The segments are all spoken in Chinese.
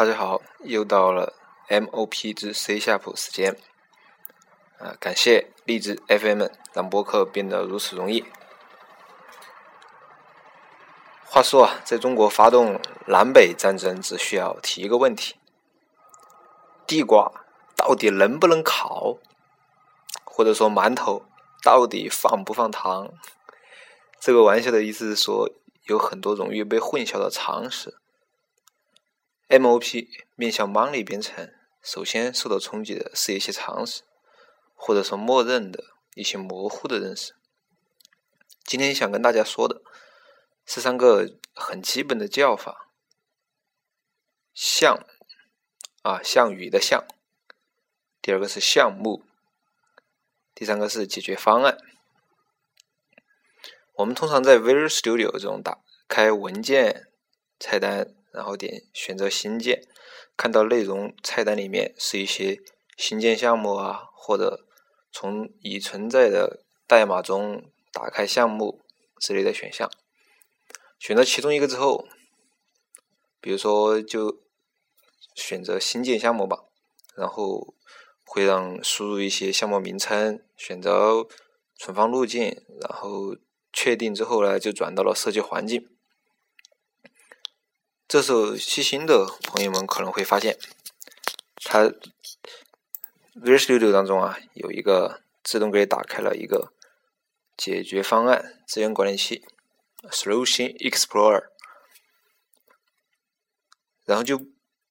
大家好，又到了 MOP 之 C 下谱时间。啊，感谢荔枝 FM 让播客变得如此容易。话说啊，在中国发动南北战争只需要提一个问题：地瓜到底能不能烤？或者说馒头到底放不放糖？这个玩笑的意思是说，有很多容易被混淆的常识。MOP 面向 Money 编程，首先受到冲击的是一些常识，或者说默认的一些模糊的认识。今天想跟大家说的是三个很基本的叫法：项啊，项羽的项；第二个是项目；第三个是解决方案。我们通常在 Visual Studio 中打开文件菜单。然后点选择新建，看到内容菜单里面是一些新建项目啊，或者从已存在的代码中打开项目之类的选项。选择其中一个之后，比如说就选择新建项目吧，然后会让输入一些项目名称，选择存放路径，然后确定之后呢，就转到了设计环境。这时候，细心的朋友们可能会发现，它 Visual Studio 当中啊，有一个自动给你打开了一个解决方案资源管理器 Solution Explorer，然后就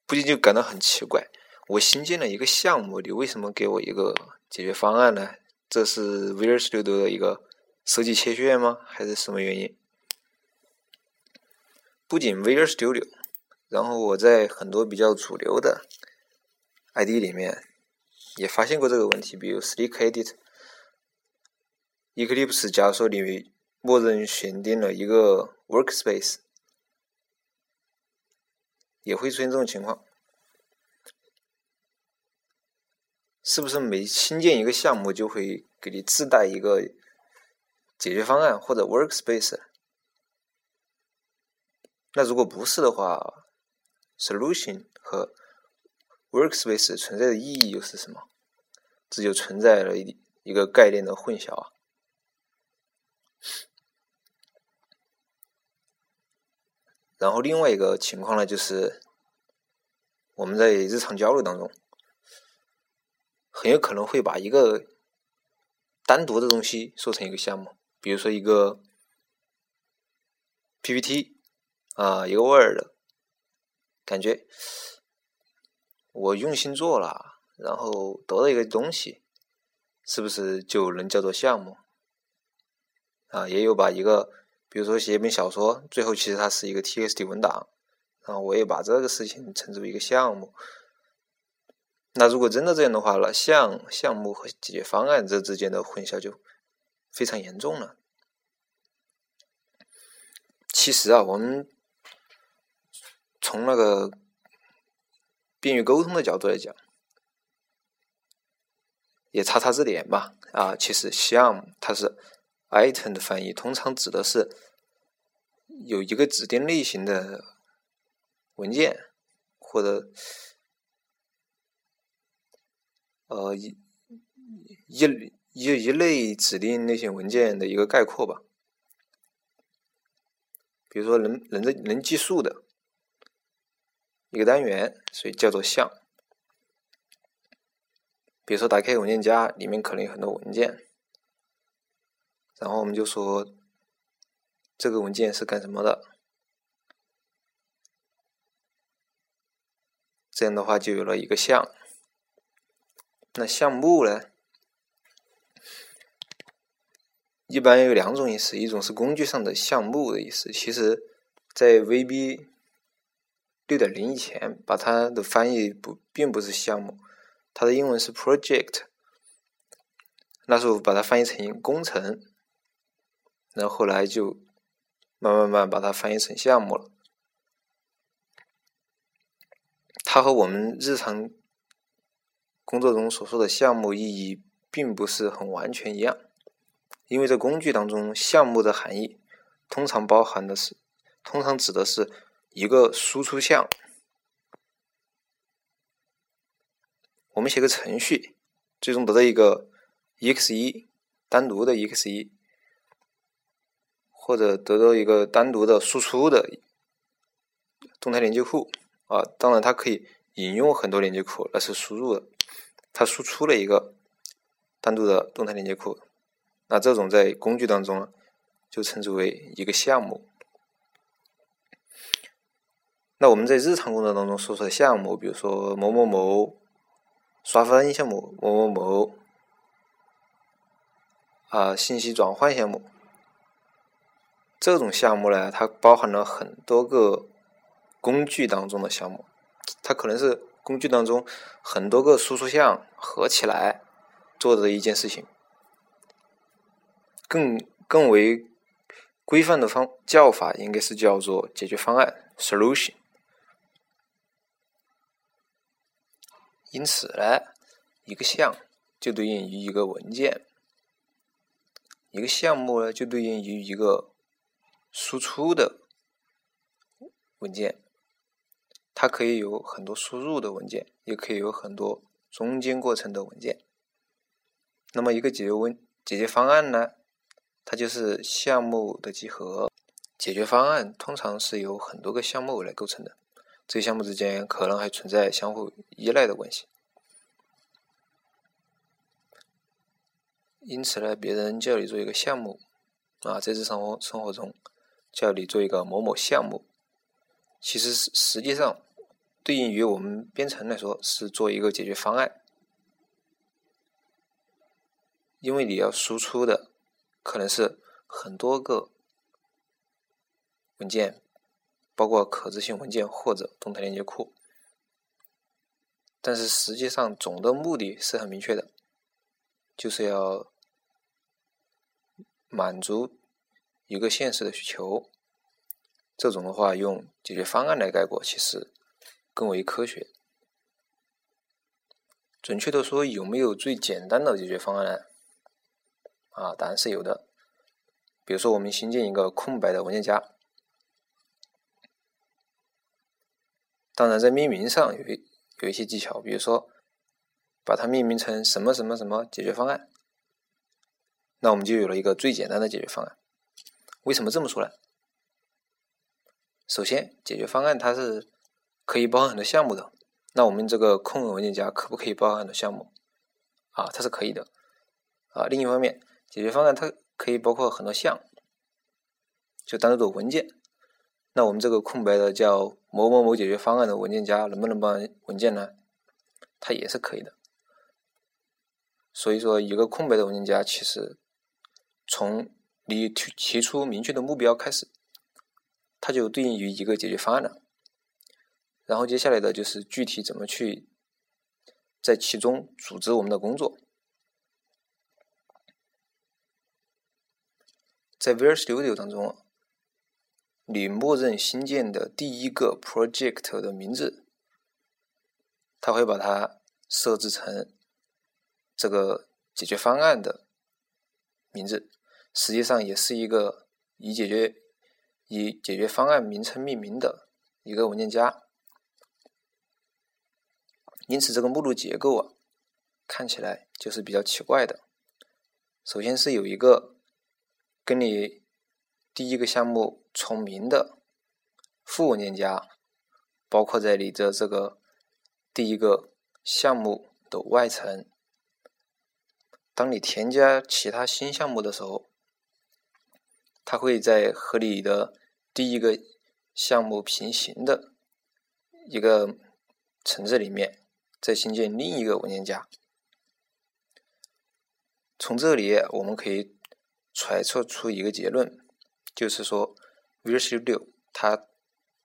不禁就感到很奇怪：我新建了一个项目，你为什么给我一个解决方案呢？这是 Visual Studio 的一个设计缺陷吗？还是什么原因？不仅 Visual Studio，然后我在很多比较主流的 ID 里面也发现过这个问题，比如 SlickEdit、Eclipse，假如说你默认选定了一个 Workspace，也会出现这种情况。是不是每新建一个项目就会给你自带一个解决方案或者 Workspace？那如果不是的话，solution 和 workspace 存在的意义又是什么？这就存在了一一个概念的混淆啊。然后另外一个情况呢，就是我们在日常交流当中，很有可能会把一个单独的东西说成一个项目，比如说一个 PPT。啊，一个 Word，感觉我用心做了，然后得到一个东西，是不是就能叫做项目？啊，也有把一个，比如说写一本小说，最后其实它是一个 TXT 文档，然后我也把这个事情称之为一个项目。那如果真的这样的话了，项项目和解决方案这之间的混淆就非常严重了。其实啊，我们。从那个便于沟通的角度来讲，也查查字典吧。啊，其实项它是 item 的翻译，通常指的是有一个指定类型的文件，或者呃一一一一类指定类型文件的一个概括吧。比如说能能能计数的。一个单元，所以叫做项。比如说，打开文件夹，里面可能有很多文件，然后我们就说这个文件是干什么的。这样的话，就有了一个项。那项目呢？一般有两种意思，一种是工具上的项目的意思，其实，在 VB。六点零以前，把它的翻译不并不是项目，它的英文是 project。那时候把它翻译成工程，然后后来就慢慢慢把它翻译成项目了。它和我们日常工作中所说的项目意义并不是很完全一样，因为在工具当中，项目的含义通常包含的是，通常指的是。一个输出项，我们写个程序，最终得到一个 exe 单独的 exe，或者得到一个单独的输出的动态连接库啊。当然，它可以引用很多连接库，那是输入的。它输出了一个单独的动态连接库，那这种在工具当中就称之为一个项目。那我们在日常工作当中所说的项目，比如说某某某刷分项目、某某某啊信息转换项目，这种项目呢，它包含了很多个工具当中的项目，它可能是工具当中很多个输出项合起来做的一件事情，更更为规范的方叫法应该是叫做解决方案 （solution）。因此呢，一个项就对应于一个文件，一个项目呢就对应于一个输出的文件。它可以有很多输入的文件，也可以有很多中间过程的文件。那么一个解决问解决方案呢，它就是项目的集合。解决方案通常是由很多个项目来构成的。这些项目之间可能还存在相互依赖的关系，因此呢，别人叫你做一个项目，啊，在日常生活中叫你做一个某某项目，其实实际上对应于我们编程来说是做一个解决方案，因为你要输出的可能是很多个文件。包括可执行文件或者动态链接库，但是实际上总的目的是很明确的，就是要满足一个现实的需求。这种的话，用解决方案来概括，其实更为科学。准确的说，有没有最简单的解决方案呢？啊，答案是有的。比如说，我们新建一个空白的文件夹。当然，在命名上有一有一些技巧，比如说把它命名成什么什么什么解决方案，那我们就有了一个最简单的解决方案。为什么这么说呢？首先，解决方案它是可以包含很多项目的，那我们这个空文件夹可不可以包含很多项目？啊，它是可以的。啊，另一方面，解决方案它可以包括很多项，就单独的文件。那我们这个空白的叫某某某解决方案的文件夹能不能包含文件呢？它也是可以的。所以说，一个空白的文件夹其实从你提提出明确的目标开始，它就对应于一个解决方案了。然后接下来的就是具体怎么去在其中组织我们的工作。在 Visual Studio 当中。你默认新建的第一个 project 的名字，它会把它设置成这个解决方案的名字，实际上也是一个以解决以解决方案名称命名的一个文件夹。因此，这个目录结构啊，看起来就是比较奇怪的。首先是有一个跟你第一个项目。重名的副文件夹包括在你的这个第一个项目的外层。当你添加其他新项目的时候，它会在和你的第一个项目平行的一个层次里面再新建另一个文件夹。从这里我们可以揣测出一个结论，就是说。Visual Studio 它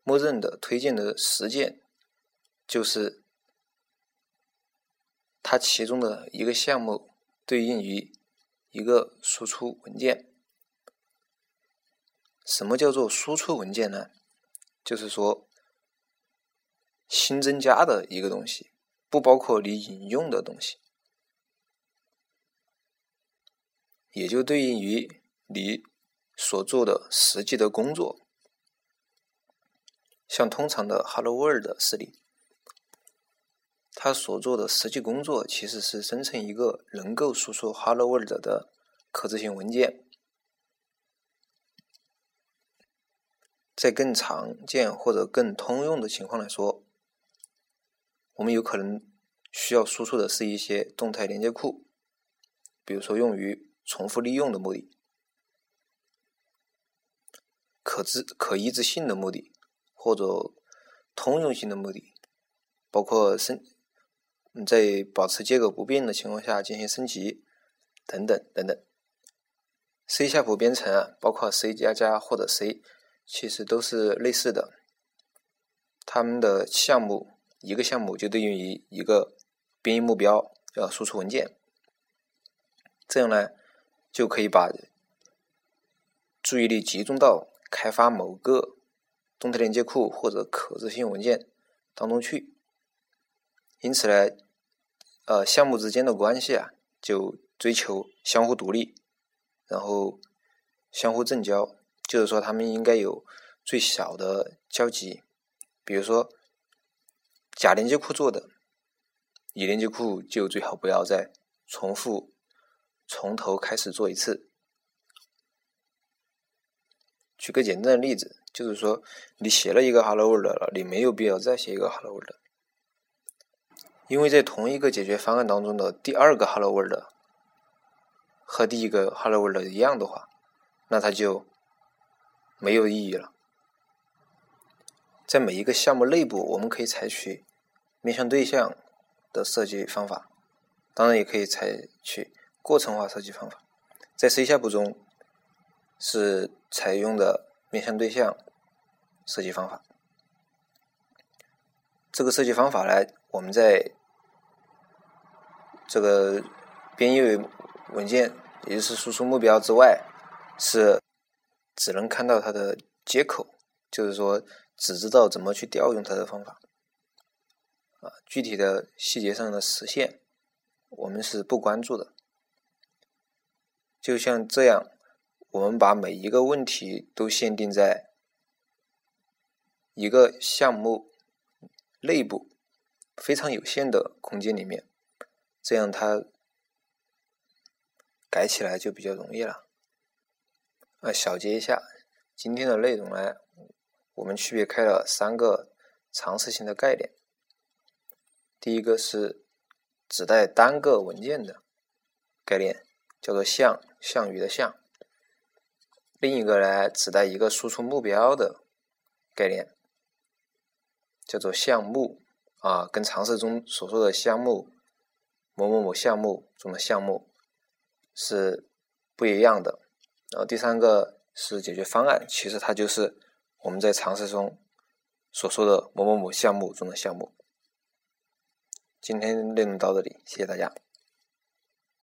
默认的推荐的实践就是它其中的一个项目对应于一个输出文件。什么叫做输出文件呢？就是说新增加的一个东西，不包括你引用的东西，也就对应于你。所做的实际的工作，像通常的 Hello World 事例，它所做的实际工作其实是生成一个能够输出 Hello World 的可执行文件。在更常见或者更通用的情况来说，我们有可能需要输出的是一些动态连接库，比如说用于重复利用的目的、可知可移植性的目的，或者通用性的目的，包括生。在保持接口不变的情况下进行升级，等等等等。C 下谱编程啊，包括 C 加加或者 C，其实都是类似的。他们的项目一个项目就对应于一个编译目标，要输出文件。这样呢，就可以把注意力集中到开发某个动态连接库或者可执行文件当中去。因此呢。呃，项目之间的关系啊，就追求相互独立，然后相互正交，就是说他们应该有最小的交集。比如说，甲连接库做的，乙连接库就最好不要再重复，从头开始做一次。举个简单的例子，就是说你写了一个 Hello World 了，你没有必要再写一个 Hello World。因为在同一个解决方案当中的第二个 Hello World 和第一个 Hello World 一样的话，那它就没有意义了。在每一个项目内部，我们可以采取面向对象的设计方法，当然也可以采取过程化设计方法。在 C 下部中是采用的面向对象设计方法。这个设计方法呢？我们在这个编译文件，也就是输出目标之外，是只能看到它的接口，就是说只知道怎么去调用它的方法。啊，具体的细节上的实现，我们是不关注的。就像这样，我们把每一个问题都限定在一个项目内部。非常有限的空间里面，这样它改起来就比较容易了。啊，小结一下今天的内容呢，我们区别开了三个常识性的概念。第一个是只带单个文件的概念，叫做项项羽的项；另一个呢，指代一个输出目标的概念，叫做项目。啊，跟常识中所说的项目某某某项目中的项目是不一样的。然后第三个是解决方案，其实它就是我们在常识中所说的某某某项目中的项目。今天内容到这里，谢谢大家。